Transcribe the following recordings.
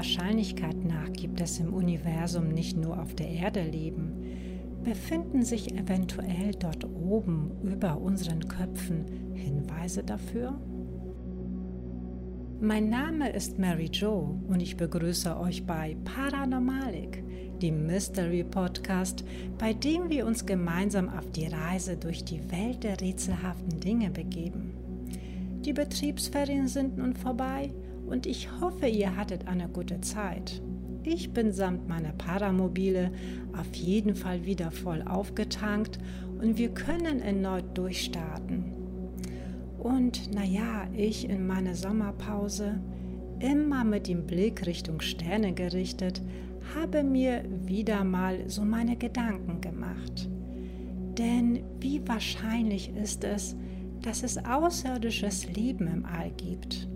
Wahrscheinlichkeit nach gibt es im Universum nicht nur auf der Erde Leben, befinden sich eventuell dort oben über unseren Köpfen Hinweise dafür? Mein Name ist Mary Jo und ich begrüße euch bei Paranormalik, dem Mystery Podcast, bei dem wir uns gemeinsam auf die Reise durch die Welt der rätselhaften Dinge begeben. Die Betriebsferien sind nun vorbei und ich hoffe, ihr hattet eine gute Zeit. Ich bin samt meiner Paramobile auf jeden Fall wieder voll aufgetankt und wir können erneut durchstarten. Und naja, ich in meiner Sommerpause, immer mit dem Blick Richtung Sterne gerichtet, habe mir wieder mal so meine Gedanken gemacht. Denn wie wahrscheinlich ist es, dass es außerirdisches Leben im All gibt?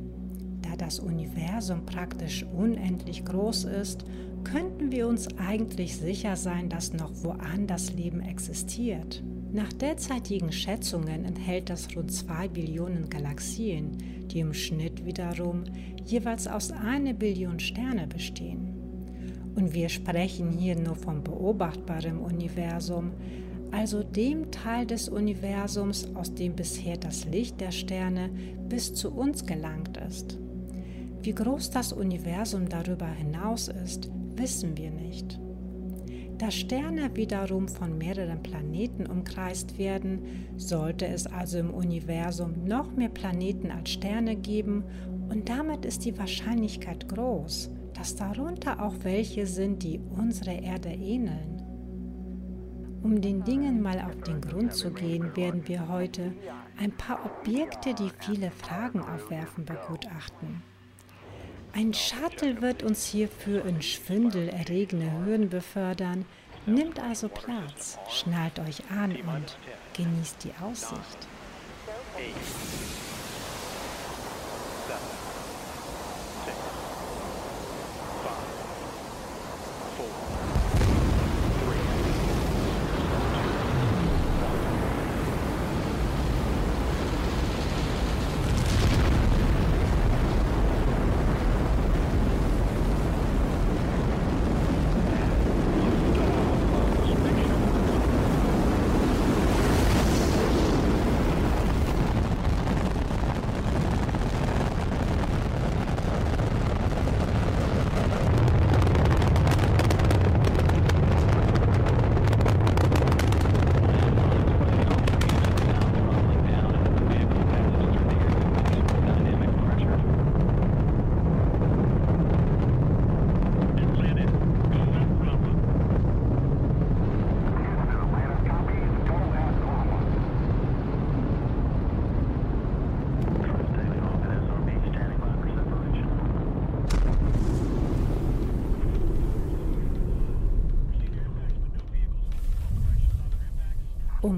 Da das Universum praktisch unendlich groß ist, könnten wir uns eigentlich sicher sein, dass noch woanders Leben existiert. Nach derzeitigen Schätzungen enthält das rund 2 Billionen Galaxien, die im Schnitt wiederum jeweils aus einer Billion Sterne bestehen. Und wir sprechen hier nur vom beobachtbaren Universum, also dem Teil des Universums, aus dem bisher das Licht der Sterne bis zu uns gelangt ist. Wie groß das Universum darüber hinaus ist, wissen wir nicht. Da Sterne wiederum von mehreren Planeten umkreist werden, sollte es also im Universum noch mehr Planeten als Sterne geben und damit ist die Wahrscheinlichkeit groß, dass darunter auch welche sind, die unserer Erde ähneln. Um den Dingen mal auf den Grund zu gehen, werden wir heute ein paar Objekte, die viele Fragen aufwerfen, begutachten. Ein Shuttle wird uns hierfür in schwindelerregende Höhen befördern. Nimmt also Platz, schnallt euch an und genießt die Aussicht.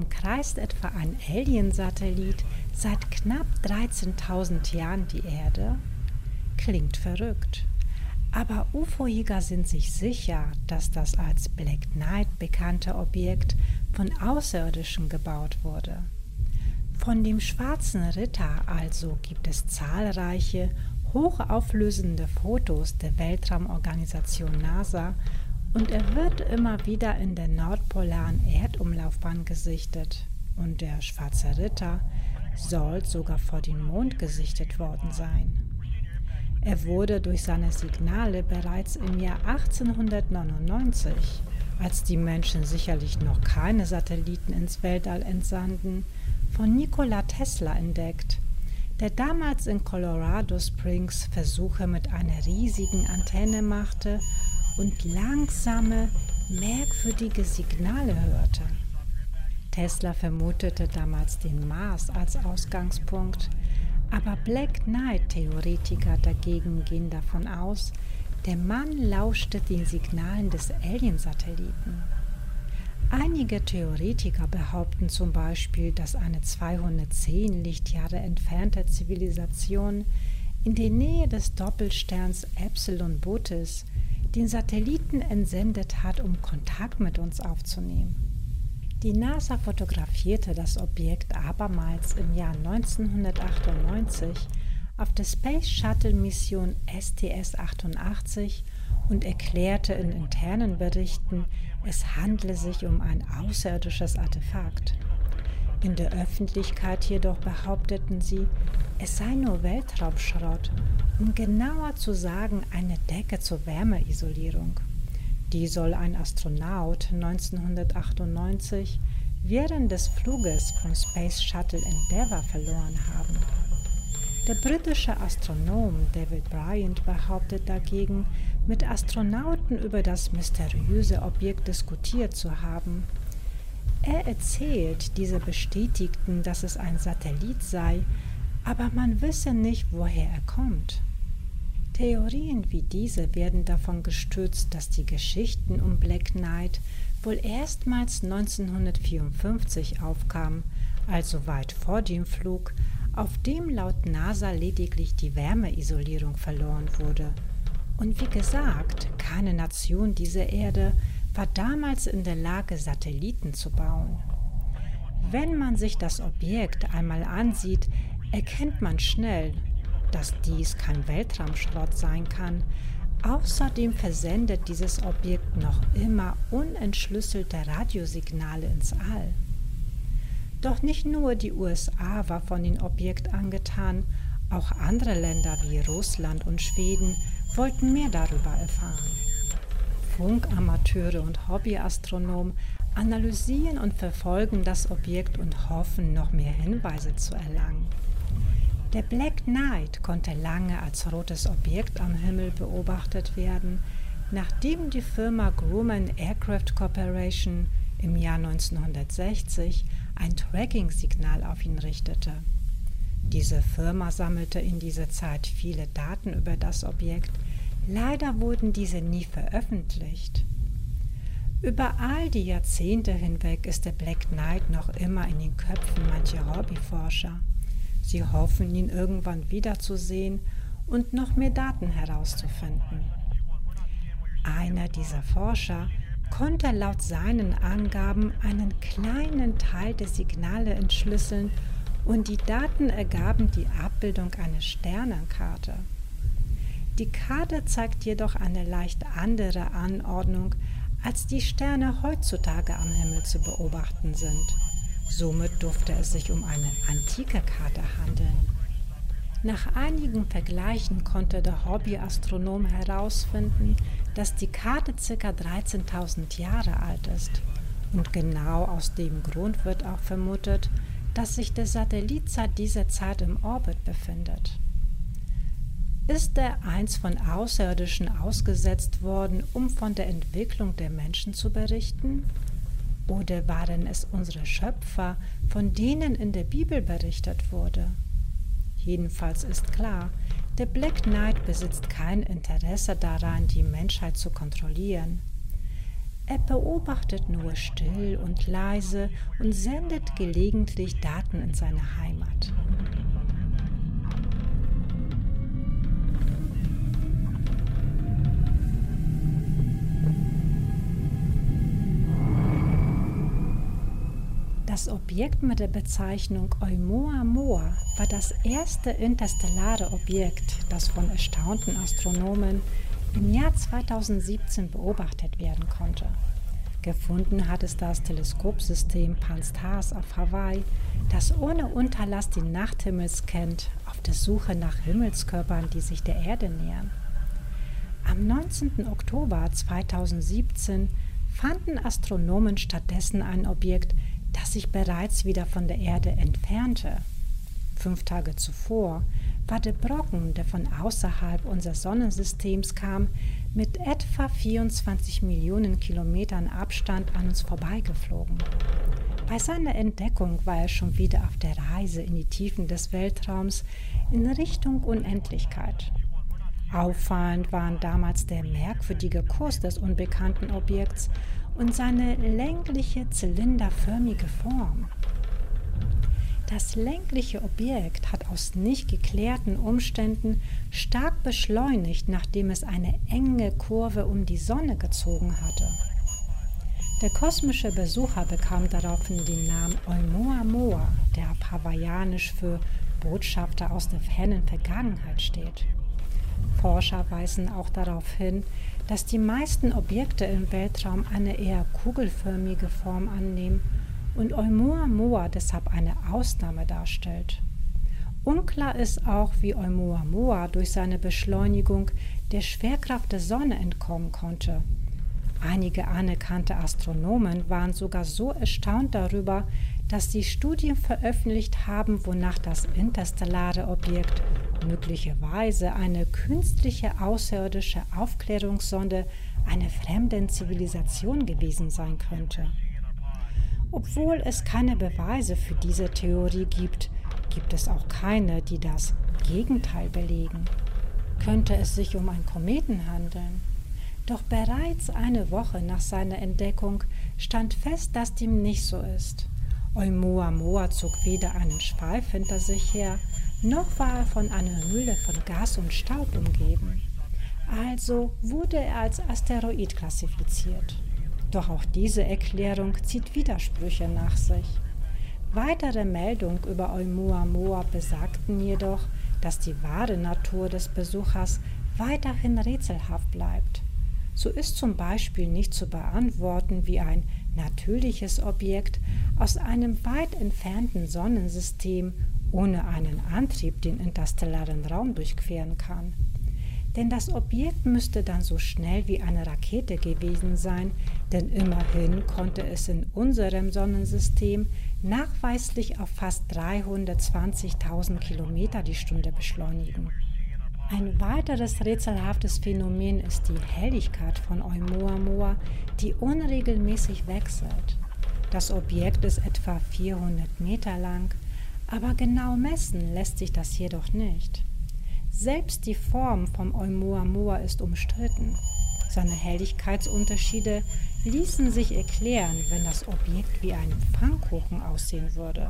Umkreist etwa ein Alien-Satellit seit knapp 13.000 Jahren die Erde? Klingt verrückt. Aber UFO-Jäger sind sich sicher, dass das als Black Knight bekannte Objekt von Außerirdischen gebaut wurde. Von dem schwarzen Ritter also gibt es zahlreiche hochauflösende Fotos der Weltraumorganisation NASA und er wird immer wieder in der nordpolaren Erdumlaufbahn gesichtet. Und der Schwarze Ritter soll sogar vor den Mond gesichtet worden sein. Er wurde durch seine Signale bereits im Jahr 1899, als die Menschen sicherlich noch keine Satelliten ins Weltall entsandten, von Nikola Tesla entdeckt, der damals in Colorado Springs Versuche mit einer riesigen Antenne machte und langsame, merkwürdige Signale hörte. Tesla vermutete damals den Mars als Ausgangspunkt, aber Black Knight-Theoretiker dagegen gehen davon aus, der Mann lauschte den Signalen des Alien-Satelliten. Einige Theoretiker behaupten zum Beispiel, dass eine 210 Lichtjahre entfernte Zivilisation in der Nähe des Doppelsterns Epsilon Botis den Satelliten entsendet hat, um Kontakt mit uns aufzunehmen. Die NASA fotografierte das Objekt abermals im Jahr 1998, auf der Space Shuttle Mission STS-88 und erklärte in internen Berichten, es handle sich um ein außerirdisches Artefakt. In der Öffentlichkeit jedoch behaupteten sie, es sei nur Weltraumschrott, um genauer zu sagen eine Decke zur Wärmeisolierung. Die soll ein Astronaut 1998 während des Fluges vom Space Shuttle Endeavour verloren haben. Der britische Astronom David Bryant behauptet dagegen, mit Astronauten über das mysteriöse Objekt diskutiert zu haben. Er erzählt, diese bestätigten, dass es ein Satellit sei, aber man wisse nicht, woher er kommt. Theorien wie diese werden davon gestützt, dass die Geschichten um Black Knight wohl erstmals 1954 aufkamen, also weit vor dem Flug, auf dem laut NASA lediglich die Wärmeisolierung verloren wurde. Und wie gesagt, keine Nation dieser Erde war damals in der Lage, Satelliten zu bauen. Wenn man sich das Objekt einmal ansieht, erkennt man schnell, dass dies kein Weltraumschrott sein kann. Außerdem versendet dieses Objekt noch immer unentschlüsselte Radiosignale ins All. Doch nicht nur die USA war von dem Objekt angetan, auch andere Länder wie Russland und Schweden wollten mehr darüber erfahren. Funkamateure und Hobbyastronomen analysieren und verfolgen das Objekt und hoffen, noch mehr Hinweise zu erlangen. Der Black Knight konnte lange als rotes Objekt am Himmel beobachtet werden, nachdem die Firma Grumman Aircraft Corporation im Jahr 1960 ein Tracking-Signal auf ihn richtete. Diese Firma sammelte in dieser Zeit viele Daten über das Objekt, leider wurden diese nie veröffentlicht. Über all die Jahrzehnte hinweg ist der Black Knight noch immer in den Köpfen mancher Hobbyforscher. Sie hoffen, ihn irgendwann wiederzusehen und noch mehr Daten herauszufinden. Einer dieser Forscher konnte laut seinen Angaben einen kleinen Teil der Signale entschlüsseln und die Daten ergaben die Abbildung einer Sternenkarte. Die Karte zeigt jedoch eine leicht andere Anordnung, als die Sterne heutzutage am Himmel zu beobachten sind. Somit durfte es sich um eine antike Karte handeln. Nach einigen Vergleichen konnte der Hobbyastronom herausfinden, dass die Karte ca. 13.000 Jahre alt ist. Und genau aus dem Grund wird auch vermutet, dass sich der Satellit seit dieser Zeit im Orbit befindet. Ist er einst von Außerirdischen ausgesetzt worden, um von der Entwicklung der Menschen zu berichten? Oder waren es unsere Schöpfer, von denen in der Bibel berichtet wurde? Jedenfalls ist klar, der Black Knight besitzt kein Interesse daran, die Menschheit zu kontrollieren. Er beobachtet nur still und leise und sendet gelegentlich Daten in seine Heimat. Das Objekt mit der Bezeichnung Oumuamua war das erste interstellare Objekt, das von erstaunten Astronomen im Jahr 2017 beobachtet werden konnte. Gefunden hat es das Teleskopsystem Pan-STARRS auf Hawaii, das ohne Unterlass den Nachthimmel scannt, auf der Suche nach Himmelskörpern, die sich der Erde nähern. Am 19. Oktober 2017 fanden Astronomen stattdessen ein Objekt, das sich bereits wieder von der Erde entfernte. Fünf Tage zuvor war der Brocken, der von außerhalb unseres Sonnensystems kam, mit etwa 24 Millionen Kilometern Abstand an uns vorbeigeflogen. Bei seiner Entdeckung war er schon wieder auf der Reise in die Tiefen des Weltraums in Richtung Unendlichkeit. Auffallend waren damals der merkwürdige Kurs des unbekannten Objekts und seine längliche zylinderförmige Form. Das längliche Objekt hat aus nicht geklärten Umständen stark beschleunigt, nachdem es eine enge Kurve um die Sonne gezogen hatte. Der kosmische Besucher bekam daraufhin den Namen Oumuamua, der auf Hawaiianisch für Botschafter aus der fernen Vergangenheit steht. Forscher weisen auch darauf hin, dass die meisten Objekte im Weltraum eine eher kugelförmige Form annehmen und Oumuamua deshalb eine Ausnahme darstellt. Unklar ist auch, wie Oumuamua durch seine Beschleunigung der Schwerkraft der Sonne entkommen konnte. Einige anerkannte Astronomen waren sogar so erstaunt darüber, dass sie Studien veröffentlicht haben, wonach das interstellare Objekt möglicherweise eine künstliche außerirdische Aufklärungssonde einer fremden Zivilisation gewesen sein könnte. Obwohl es keine Beweise für diese Theorie gibt, gibt es auch keine, die das Gegenteil belegen. Könnte es sich um einen Kometen handeln? Doch bereits eine Woche nach seiner Entdeckung stand fest, dass dem nicht so ist. Oumuamua zog weder einen Schweif hinter sich her, noch war er von einer Hülle von Gas und Staub umgeben. Also wurde er als Asteroid klassifiziert. Doch auch diese Erklärung zieht Widersprüche nach sich. Weitere Meldungen über Oumuamua besagten jedoch, dass die wahre Natur des Besuchers weiterhin rätselhaft bleibt. So ist zum Beispiel nicht zu beantworten, wie ein natürliches Objekt aus einem weit entfernten Sonnensystem ohne einen Antrieb den interstellaren Raum durchqueren kann. Denn das Objekt müsste dann so schnell wie eine Rakete gewesen sein, denn immerhin konnte es in unserem Sonnensystem nachweislich auf fast 320.000 Kilometer die Stunde beschleunigen. Ein weiteres rätselhaftes Phänomen ist die Helligkeit von Oumuamua, die unregelmäßig wechselt. Das Objekt ist etwa 400 Meter lang, aber genau messen lässt sich das jedoch nicht. Selbst die Form vom Oumuamua ist umstritten. Seine Helligkeitsunterschiede ließen sich erklären, wenn das Objekt wie ein Pfannkuchen aussehen würde.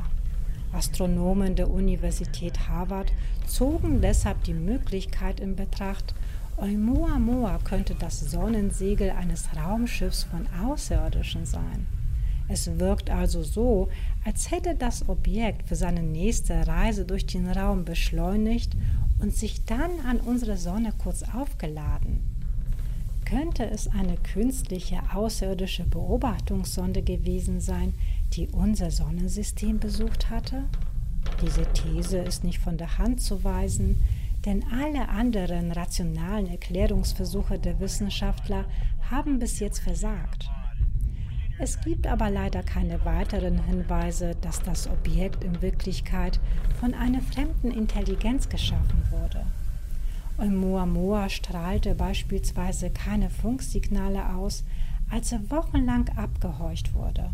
Astronomen der Universität Harvard zogen deshalb die Möglichkeit in Betracht, Oumuamua könnte das Sonnensegel eines Raumschiffs von Außerirdischen sein. Es wirkt also so, als hätte das Objekt für seine nächste Reise durch den Raum beschleunigt und sich dann an unsere Sonne kurz aufgeladen. Könnte es eine künstliche außerirdische Beobachtungssonde gewesen sein, die unser Sonnensystem besucht hatte? Diese These ist nicht von der Hand zu weisen, denn alle anderen rationalen Erklärungsversuche der Wissenschaftler haben bis jetzt versagt. Es gibt aber leider keine weiteren Hinweise, dass das Objekt in Wirklichkeit von einer fremden Intelligenz geschaffen wurde. Oumuamua strahlte beispielsweise keine Funksignale aus, als er wochenlang abgehorcht wurde.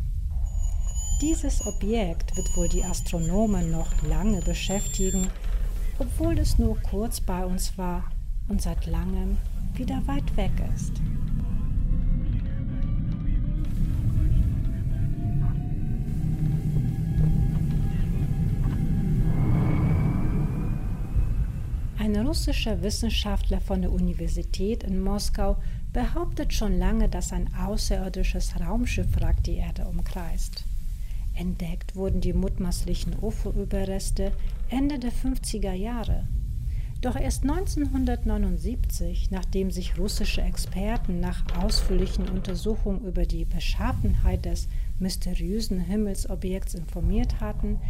Dieses Objekt wird wohl die Astronomen noch lange beschäftigen, obwohl es nur kurz bei uns war und seit langem wieder weit weg ist. Ein russischer Wissenschaftler von der Universität in Moskau behauptet schon lange, dass ein außerirdisches Raumschiffwrack die Erde umkreist. Entdeckt wurden die mutmaßlichen UFO-Überreste Ende der 50er Jahre. Doch erst 1979, nachdem sich russische Experten nach ausführlichen Untersuchungen über die Beschaffenheit des mysteriösen Himmelsobjekts informiert hatten,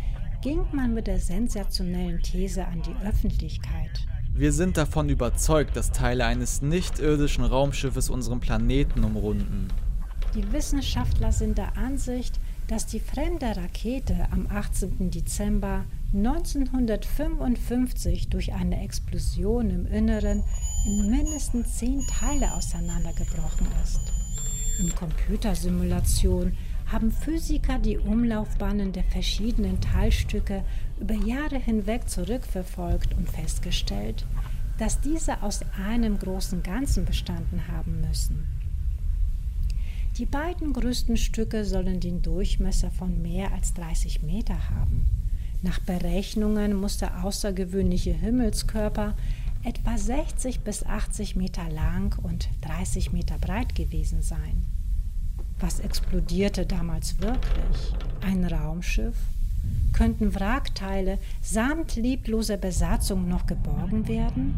ging man mit der sensationellen These an die Öffentlichkeit. Wir sind davon überzeugt, dass Teile eines nicht-irdischen Raumschiffes unseren Planeten umrunden. Die Wissenschaftler sind der Ansicht, dass die fremde Rakete am 18. Dezember 1955 durch eine Explosion im Inneren in mindestens zehn Teile auseinandergebrochen ist. In Computersimulationen haben Physiker die Umlaufbahnen der verschiedenen Teilstücke über Jahre hinweg zurückverfolgt und festgestellt, dass diese aus einem großen Ganzen bestanden haben müssen. Die beiden größten Stücke sollen den Durchmesser von mehr als 30 Meter haben. Nach Berechnungen muss der außergewöhnliche Himmelskörper etwa 60 bis 80 Meter lang und 30 Meter breit gewesen sein. Was explodierte damals wirklich? Ein Raumschiff Könnten Wrackteile samt liebloser Besatzung noch geborgen werden?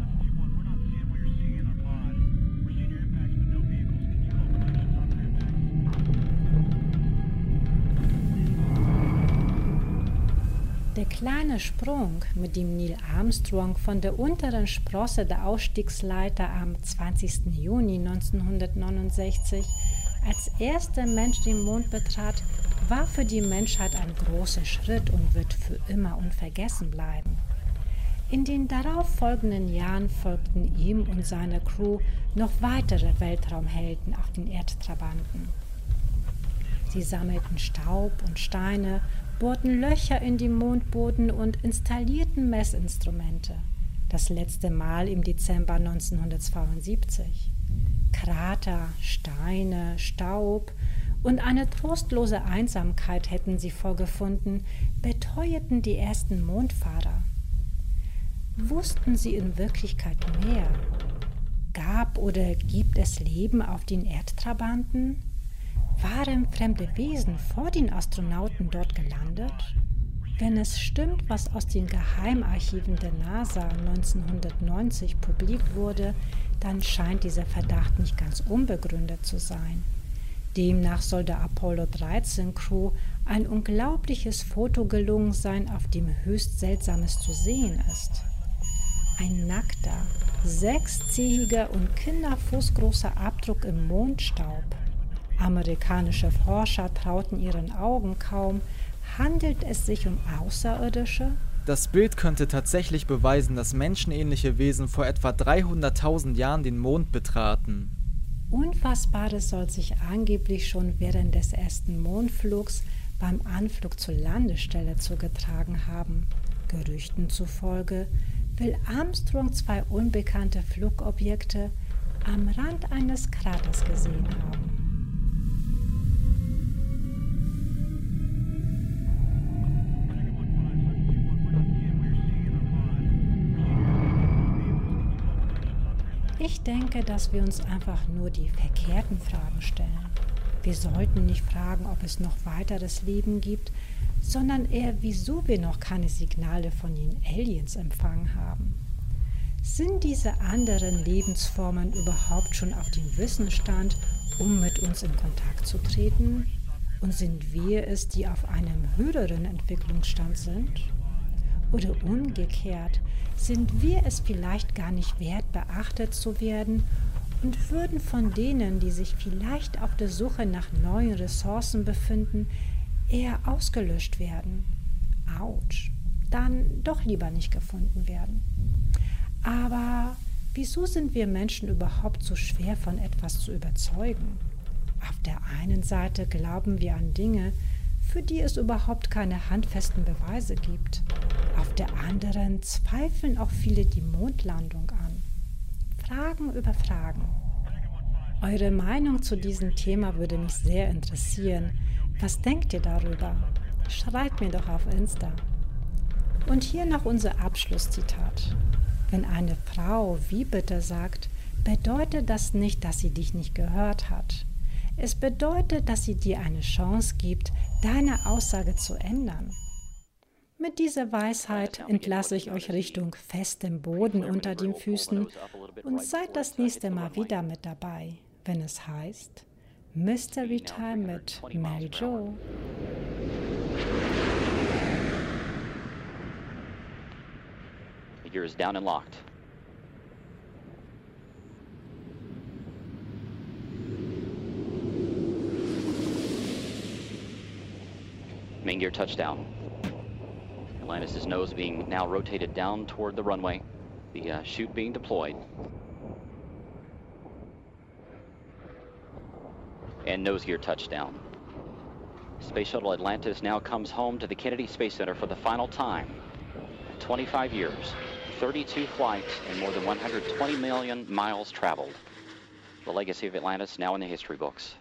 Der kleine Sprung, mit dem Neil Armstrong von der unteren Sprosse der Ausstiegsleiter am 20. Juni 1969 als erster Mensch den Mond betrat, war für die Menschheit ein großer Schritt und wird für immer unvergessen bleiben. In den darauf folgenden Jahren folgten ihm und seiner Crew noch weitere Weltraumhelden auf den Erdtrabanten. Sie sammelten Staub und Steine bohrten Löcher in die Mondboden und installierten Messinstrumente. Das letzte Mal im Dezember 1972. Krater, Steine, Staub und eine trostlose Einsamkeit hätten sie vorgefunden, beteuerten die ersten Mondfahrer. Wussten sie in Wirklichkeit mehr? Gab oder gibt es Leben auf den Erdtrabanten? Waren fremde Wesen vor den Astronauten dort gelandet? Wenn es stimmt, was aus den Geheimarchiven der NASA 1990 publik wurde, dann scheint dieser Verdacht nicht ganz unbegründet zu sein. Demnach soll der Apollo 13 Crew ein unglaubliches Foto gelungen sein, auf dem höchst Seltsames zu sehen ist. Ein nackter, sechszähiger und kinderfußgroßer Abdruck im Mondstaub. Amerikanische Forscher trauten ihren Augen kaum. Handelt es sich um Außerirdische? Das Bild könnte tatsächlich beweisen, dass menschenähnliche Wesen vor etwa 300.000 Jahren den Mond betraten. Unfassbares soll sich angeblich schon während des ersten Mondflugs beim Anflug zur Landestelle zugetragen haben. Gerüchten zufolge will Armstrong zwei unbekannte Flugobjekte am Rand eines Kraters gesehen haben. Ich denke, dass wir uns einfach nur die verkehrten Fragen stellen. Wir sollten nicht fragen, ob es noch weiteres Leben gibt, sondern eher, wieso wir noch keine Signale von den Aliens empfangen haben. Sind diese anderen Lebensformen überhaupt schon auf dem Wissensstand, um mit uns in Kontakt zu treten? Und sind wir es, die auf einem höheren Entwicklungsstand sind? Oder umgekehrt, sind wir es vielleicht gar nicht wert, beachtet zu werden und würden von denen, die sich vielleicht auf der Suche nach neuen Ressourcen befinden, eher ausgelöscht werden. Autsch, dann doch lieber nicht gefunden werden. Aber wieso sind wir Menschen überhaupt so schwer von etwas zu überzeugen? Auf der einen Seite glauben wir an Dinge, für die es überhaupt keine handfesten Beweise gibt. Auf der anderen zweifeln auch viele die Mondlandung an. Fragen über Fragen. Eure Meinung zu diesem Thema würde mich sehr interessieren. Was denkt ihr darüber? Schreibt mir doch auf Insta. Und hier noch unser Abschlusszitat. Wenn eine Frau wie bitte sagt, bedeutet das nicht, dass sie dich nicht gehört hat. Es bedeutet, dass sie dir eine Chance gibt, deine Aussage zu ändern. Mit dieser Weisheit entlasse ich euch Richtung festem Boden unter den Füßen und seid das nächste Mal wieder mit dabei, wenn es heißt Mystery Time mit Mary Jo. Is down and locked. Main gear touchdown. Atlantis' nose being now rotated down toward the runway. The uh, chute being deployed. And nose gear touchdown. Space Shuttle Atlantis now comes home to the Kennedy Space Center for the final time. 25 years, 32 flights, and more than 120 million miles traveled. The legacy of Atlantis now in the history books.